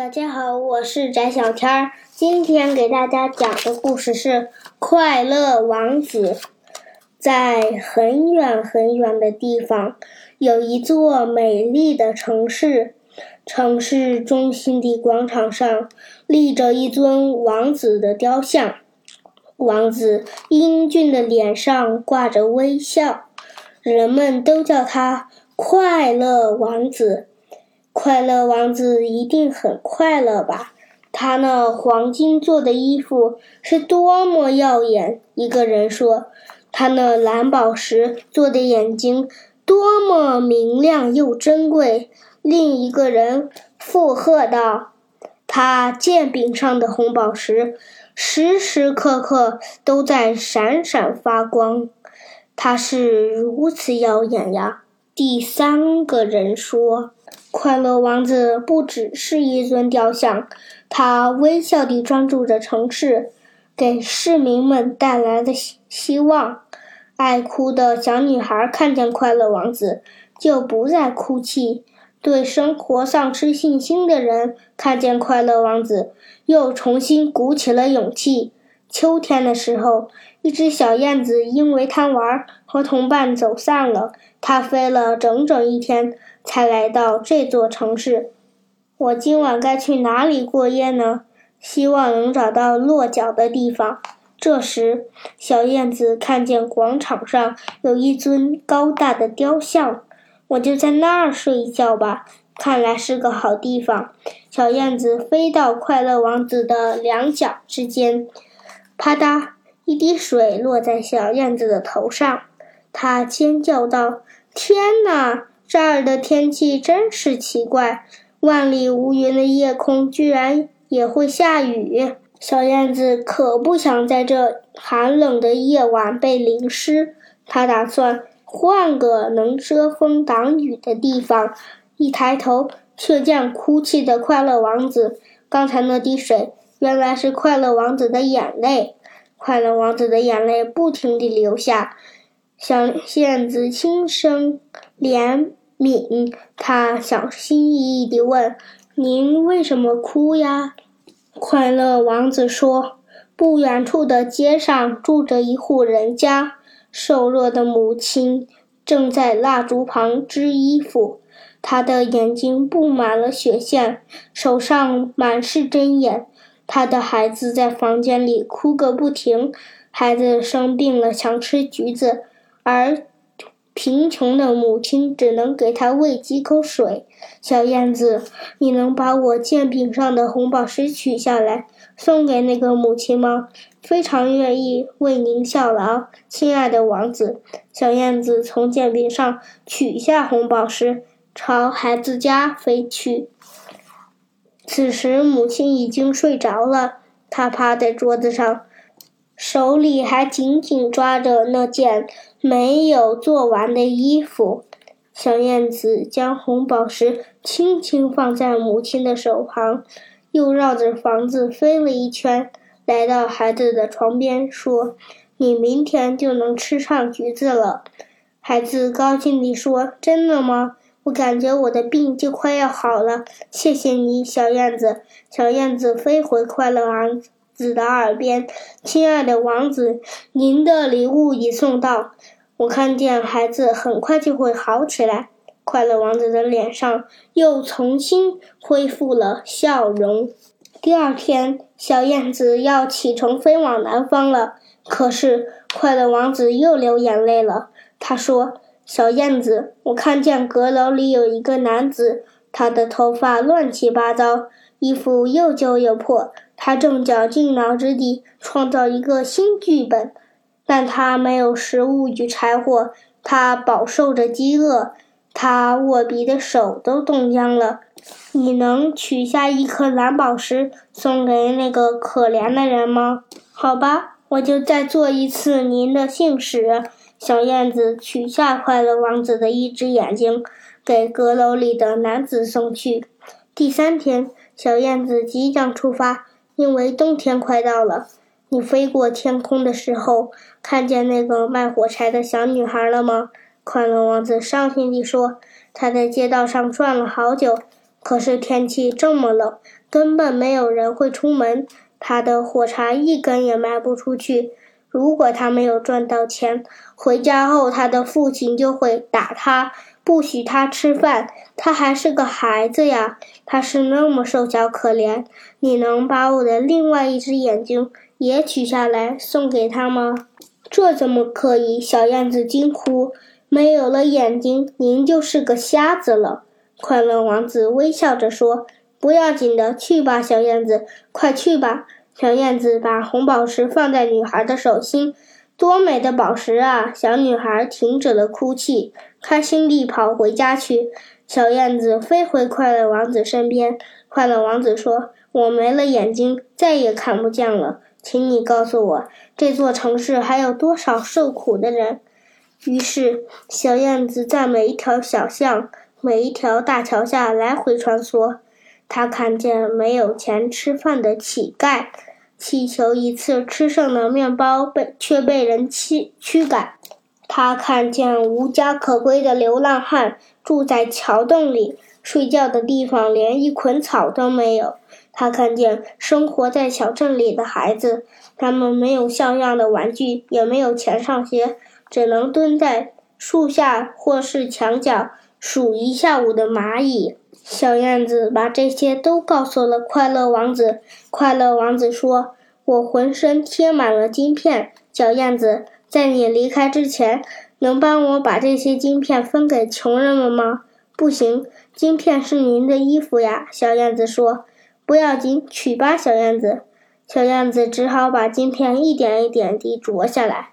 大家好，我是翟小天儿。今天给大家讲的故事是《快乐王子》。在很远很远的地方，有一座美丽的城市。城市中心的广场上立着一尊王子的雕像。王子英俊的脸上挂着微笑，人们都叫他快乐王子。快乐王子一定很快乐吧？他那黄金做的衣服是多么耀眼！一个人说：“他那蓝宝石做的眼睛多么明亮又珍贵。”另一个人附和道：“他剑柄上的红宝石时时刻刻都在闪闪发光，它是如此耀眼呀！”第三个人说。快乐王子不只是一尊雕像，他微笑地专注着城市，给市民们带来的希希望。爱哭的小女孩看见快乐王子，就不再哭泣；对生活丧失信心的人看见快乐王子，又重新鼓起了勇气。秋天的时候，一只小燕子因为贪玩，和同伴走散了。它飞了整整一天。才来到这座城市，我今晚该去哪里过夜呢？希望能找到落脚的地方。这时，小燕子看见广场上有一尊高大的雕像，我就在那儿睡一觉吧。看来是个好地方。小燕子飞到快乐王子的两脚之间，啪嗒，一滴水落在小燕子的头上。它尖叫道：“天哪！”这儿的天气真是奇怪，万里无云的夜空居然也会下雨。小燕子可不想在这寒冷的夜晚被淋湿，它打算换个能遮风挡雨的地方。一抬头，却见哭泣的快乐王子。刚才那滴水，原来是快乐王子的眼泪。快乐王子的眼泪不停地流下。小燕子轻声怜。悯，他小心翼翼地问：“您为什么哭呀？”快乐王子说：“不远处的街上住着一户人家，瘦弱的母亲正在蜡烛旁织衣服，她的眼睛布满了血线，手上满是针眼。他的孩子在房间里哭个不停，孩子生病了，想吃橘子，而……”贫穷的母亲只能给他喂几口水。小燕子，你能把我剑柄上的红宝石取下来，送给那个母亲吗？非常愿意为您效劳，亲爱的王子。小燕子从剑柄上取下红宝石，朝孩子家飞去。此时，母亲已经睡着了，她趴在桌子上。手里还紧紧抓着那件没有做完的衣服，小燕子将红宝石轻轻放在母亲的手旁，又绕着房子飞了一圈，来到孩子的床边，说：“你明天就能吃上橘子了。”孩子高兴地说：“真的吗？我感觉我的病就快要好了。谢谢你，小燕子。”小燕子飞回快乐王。子的耳边，亲爱的王子，您的礼物已送到。我看见孩子很快就会好起来。快乐王子的脸上又重新恢复了笑容。第二天，小燕子要启程飞往南方了。可是，快乐王子又流眼泪了。他说：“小燕子，我看见阁楼里有一个男子，他的头发乱七八糟，衣服又旧又破。”他正绞尽脑汁地创造一个新剧本，但他没有食物与柴火，他饱受着饥饿，他握笔的手都冻僵了。你能取下一颗蓝宝石送给那个可怜的人吗？好吧，我就再做一次您的信使。小燕子取下快乐王子的一只眼睛，给阁楼里的男子送去。第三天，小燕子即将出发。因为冬天快到了，你飞过天空的时候，看见那个卖火柴的小女孩了吗？快乐王子伤心地说：“他在街道上转了好久，可是天气这么冷，根本没有人会出门。他的火柴一根也卖不出去。如果他没有赚到钱，回家后他的父亲就会打他，不许他吃饭。他还是个孩子呀，他是那么瘦小可怜。你能把我的另外一只眼睛也取下来送给他吗？这怎么可以？小燕子惊呼：“没有了眼睛，您就是个瞎子了。”快乐王子微笑着说。不要紧的，去吧，小燕子，快去吧。小燕子把红宝石放在女孩的手心，多美的宝石啊！小女孩停止了哭泣，开心地跑回家去。小燕子飞回快乐王子身边，快乐王子说：“我没了眼睛，再也看不见了，请你告诉我，这座城市还有多少受苦的人？”于是，小燕子在每一条小巷、每一条大桥下来回穿梭。他看见没有钱吃饭的乞丐，乞求一次吃剩的面包被却被人驱驱赶。他看见无家可归的流浪汉住在桥洞里，睡觉的地方连一捆草都没有。他看见生活在小镇里的孩子，他们没有像样的玩具，也没有钱上学，只能蹲在树下或是墙角数一下午的蚂蚁。小燕子把这些都告诉了快乐王子。快乐王子说：“我浑身贴满了金片。小燕子，在你离开之前，能帮我把这些金片分给穷人们吗？”“不行，金片是您的衣服呀。”小燕子说。“不要紧，取吧，小燕子。”小燕子只好把金片一点一点地啄下来。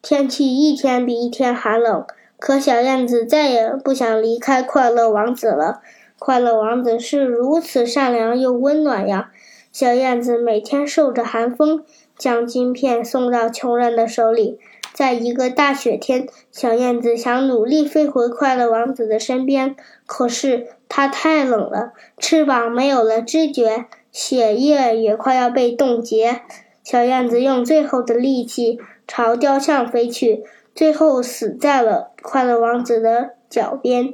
天气一天比一天寒冷，可小燕子再也不想离开快乐王子了。快乐王子是如此善良又温暖呀！小燕子每天受着寒风，将金片送到穷人的手里。在一个大雪天，小燕子想努力飞回快乐王子的身边，可是它太冷了，翅膀没有了知觉，血液也快要被冻结。小燕子用最后的力气朝雕像飞去，最后死在了快乐王子的脚边。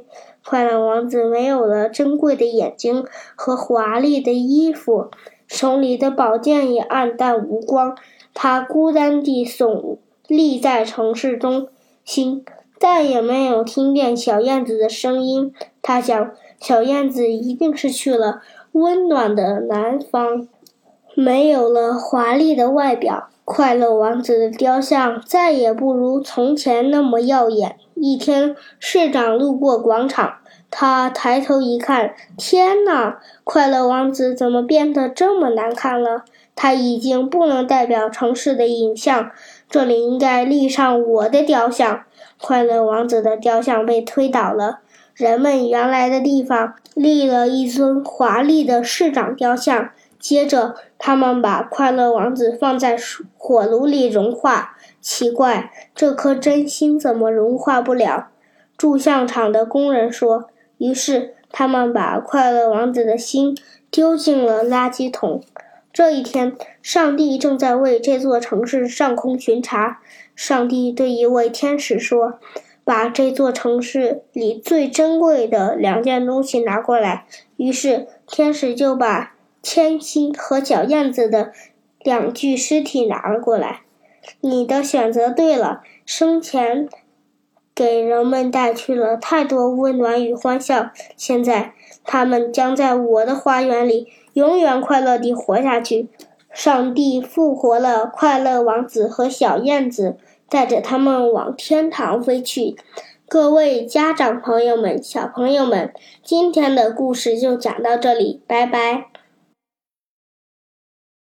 快乐王子没有了珍贵的眼睛和华丽的衣服，手里的宝剑也黯淡无光。他孤单地耸立在城市中心，再也没有听见小燕子的声音。他想，小燕子一定是去了温暖的南方。没有了华丽的外表，快乐王子的雕像再也不如从前那么耀眼。一天，市长路过广场，他抬头一看，天哪！快乐王子怎么变得这么难看了？他已经不能代表城市的影像，这里应该立上我的雕像。快乐王子的雕像被推倒了，人们原来的地方立了一尊华丽的市长雕像。接着，他们把快乐王子放在火炉里融化。奇怪，这颗真心怎么融化不了？铸像厂的工人说。于是，他们把快乐王子的心丢进了垃圾桶。这一天，上帝正在为这座城市上空巡查。上帝对一位天使说：“把这座城市里最珍贵的两件东西拿过来。”于是，天使就把千星和小燕子的两具尸体拿了过来。你的选择对了，生前给人们带去了太多温暖与欢笑，现在他们将在我的花园里永远快乐地活下去。上帝复活了快乐王子和小燕子，带着他们往天堂飞去。各位家长朋友们、小朋友们，今天的故事就讲到这里，拜拜。